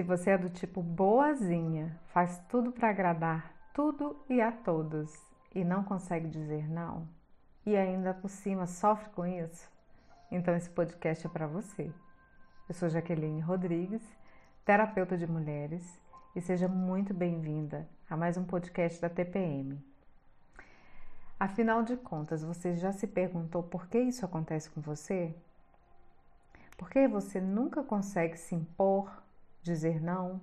Se você é do tipo boazinha, faz tudo para agradar tudo e a todos e não consegue dizer não, e ainda por cima sofre com isso, então esse podcast é para você. Eu sou Jaqueline Rodrigues, terapeuta de mulheres, e seja muito bem-vinda a mais um podcast da TPM. Afinal de contas, você já se perguntou por que isso acontece com você? Por que você nunca consegue se impor, dizer não?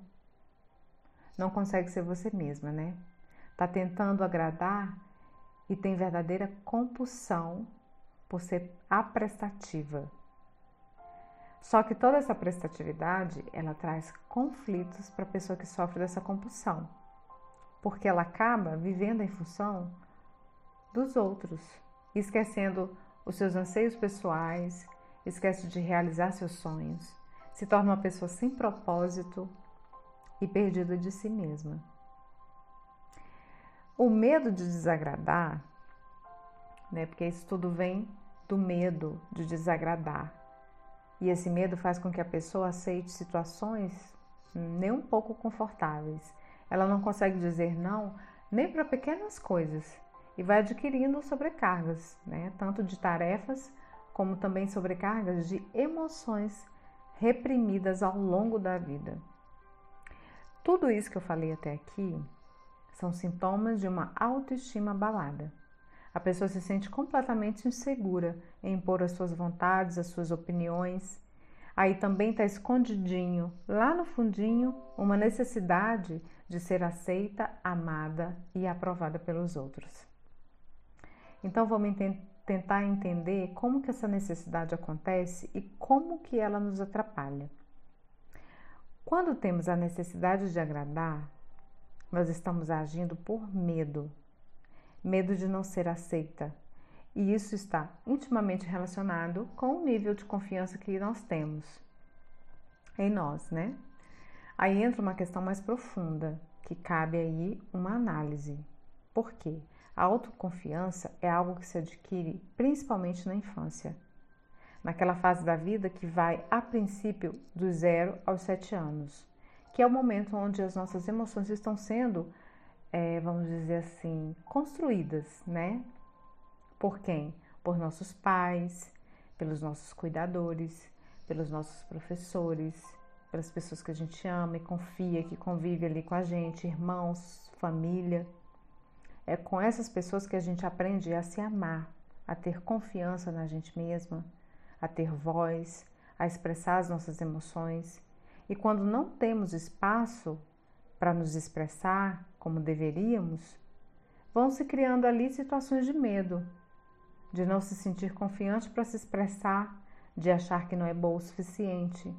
Não consegue ser você mesma, né? Tá tentando agradar e tem verdadeira compulsão por ser aprestativa. Só que toda essa prestatividade, ela traz conflitos para a pessoa que sofre dessa compulsão, porque ela acaba vivendo em função dos outros, esquecendo os seus anseios pessoais, esquece de realizar seus sonhos, se torna uma pessoa sem propósito e perdida de si mesma. O medo de desagradar, né, porque isso tudo vem do medo de desagradar. E esse medo faz com que a pessoa aceite situações nem um pouco confortáveis. Ela não consegue dizer não nem para pequenas coisas e vai adquirindo sobrecargas, né? tanto de tarefas como também sobrecargas de emoções reprimidas ao longo da vida. Tudo isso que eu falei até aqui são sintomas de uma autoestima abalada. A pessoa se sente completamente insegura em impor as suas vontades, as suas opiniões. Aí também está escondidinho, lá no fundinho, uma necessidade de ser aceita, amada e aprovada pelos outros. Então vamos tentar entender como que essa necessidade acontece e como que ela nos atrapalha. Quando temos a necessidade de agradar, nós estamos agindo por medo, medo de não ser aceita. E isso está intimamente relacionado com o nível de confiança que nós temos em nós, né? Aí entra uma questão mais profunda, que cabe aí uma análise. Por quê? A autoconfiança é algo que se adquire principalmente na infância, naquela fase da vida que vai, a princípio, do zero aos sete anos, que é o momento onde as nossas emoções estão sendo, é, vamos dizer assim, construídas, né? Por quem? Por nossos pais, pelos nossos cuidadores, pelos nossos professores, pelas pessoas que a gente ama e confia, que convive ali com a gente, irmãos, família. É com essas pessoas que a gente aprende a se amar, a ter confiança na gente mesma, a ter voz, a expressar as nossas emoções. E quando não temos espaço para nos expressar como deveríamos, vão se criando ali situações de medo, de não se sentir confiante para se expressar, de achar que não é boa o suficiente.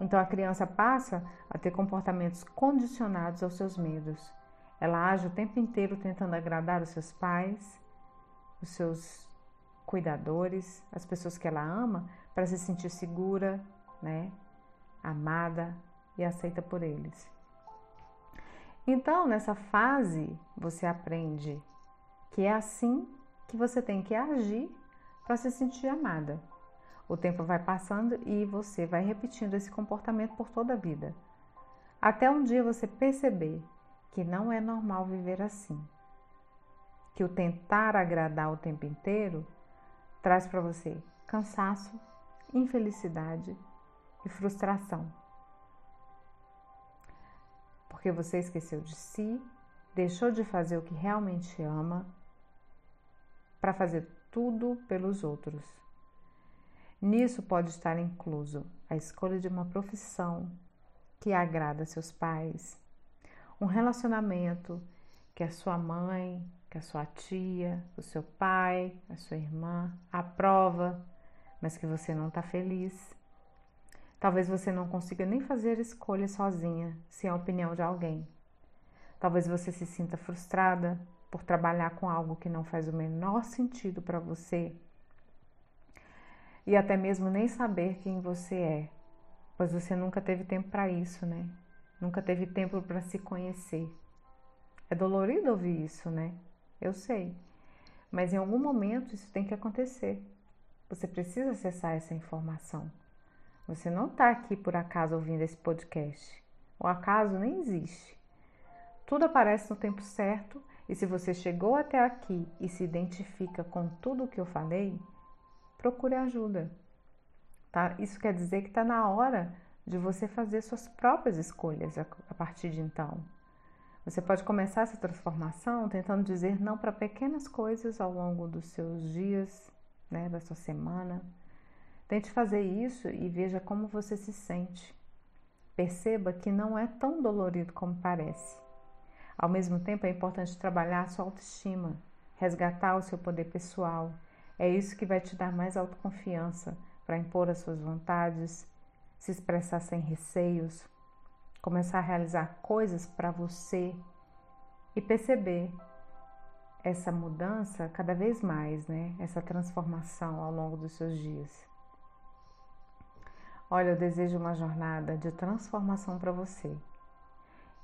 Então a criança passa a ter comportamentos condicionados aos seus medos. Ela age o tempo inteiro tentando agradar os seus pais, os seus cuidadores, as pessoas que ela ama, para se sentir segura, né? amada e aceita por eles. Então, nessa fase, você aprende que é assim que você tem que agir para se sentir amada. O tempo vai passando e você vai repetindo esse comportamento por toda a vida. Até um dia você perceber que não é normal viver assim. Que o tentar agradar o tempo inteiro traz para você cansaço, infelicidade e frustração. Porque você esqueceu de si, deixou de fazer o que realmente ama para fazer tudo pelos outros. Nisso pode estar incluso a escolha de uma profissão que agrada seus pais, um relacionamento que a sua mãe, que a sua tia, o seu pai, a sua irmã aprova, mas que você não está feliz. Talvez você não consiga nem fazer escolha sozinha, sem a opinião de alguém. Talvez você se sinta frustrada por trabalhar com algo que não faz o menor sentido para você e até mesmo nem saber quem você é, pois você nunca teve tempo para isso, né? Nunca teve tempo para se conhecer. É dolorido ouvir isso, né? Eu sei. Mas em algum momento isso tem que acontecer. Você precisa acessar essa informação. Você não está aqui por acaso ouvindo esse podcast. O acaso nem existe. Tudo aparece no tempo certo e se você chegou até aqui e se identifica com tudo o que eu falei, procure ajuda. Tá? Isso quer dizer que está na hora de você fazer suas próprias escolhas a partir de então. Você pode começar essa transformação tentando dizer não para pequenas coisas ao longo dos seus dias, né, da sua semana. Tente fazer isso e veja como você se sente. Perceba que não é tão dolorido como parece. Ao mesmo tempo, é importante trabalhar a sua autoestima, resgatar o seu poder pessoal. É isso que vai te dar mais autoconfiança para impor as suas vontades, se expressar sem receios, começar a realizar coisas para você e perceber essa mudança cada vez mais, né? Essa transformação ao longo dos seus dias. Olha, eu desejo uma jornada de transformação para você.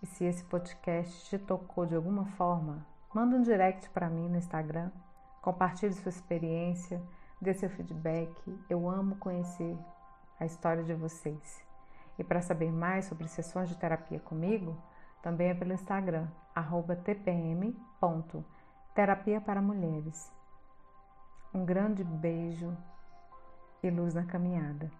E se esse podcast te tocou de alguma forma, manda um direct para mim no Instagram, compartilhe sua experiência, dê seu feedback. Eu amo conhecer a história de vocês. E para saber mais sobre sessões de terapia comigo, também é pelo Instagram, tpm.terapia para mulheres. Um grande beijo e luz na caminhada.